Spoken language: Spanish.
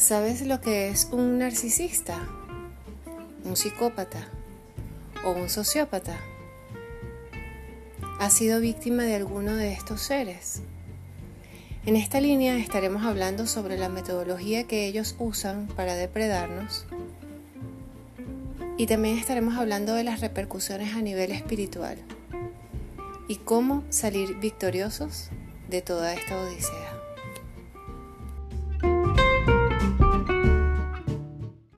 ¿Sabes lo que es un narcisista? ¿Un psicópata? ¿O un sociópata? ¿Has sido víctima de alguno de estos seres? En esta línea estaremos hablando sobre la metodología que ellos usan para depredarnos y también estaremos hablando de las repercusiones a nivel espiritual y cómo salir victoriosos de toda esta odisea.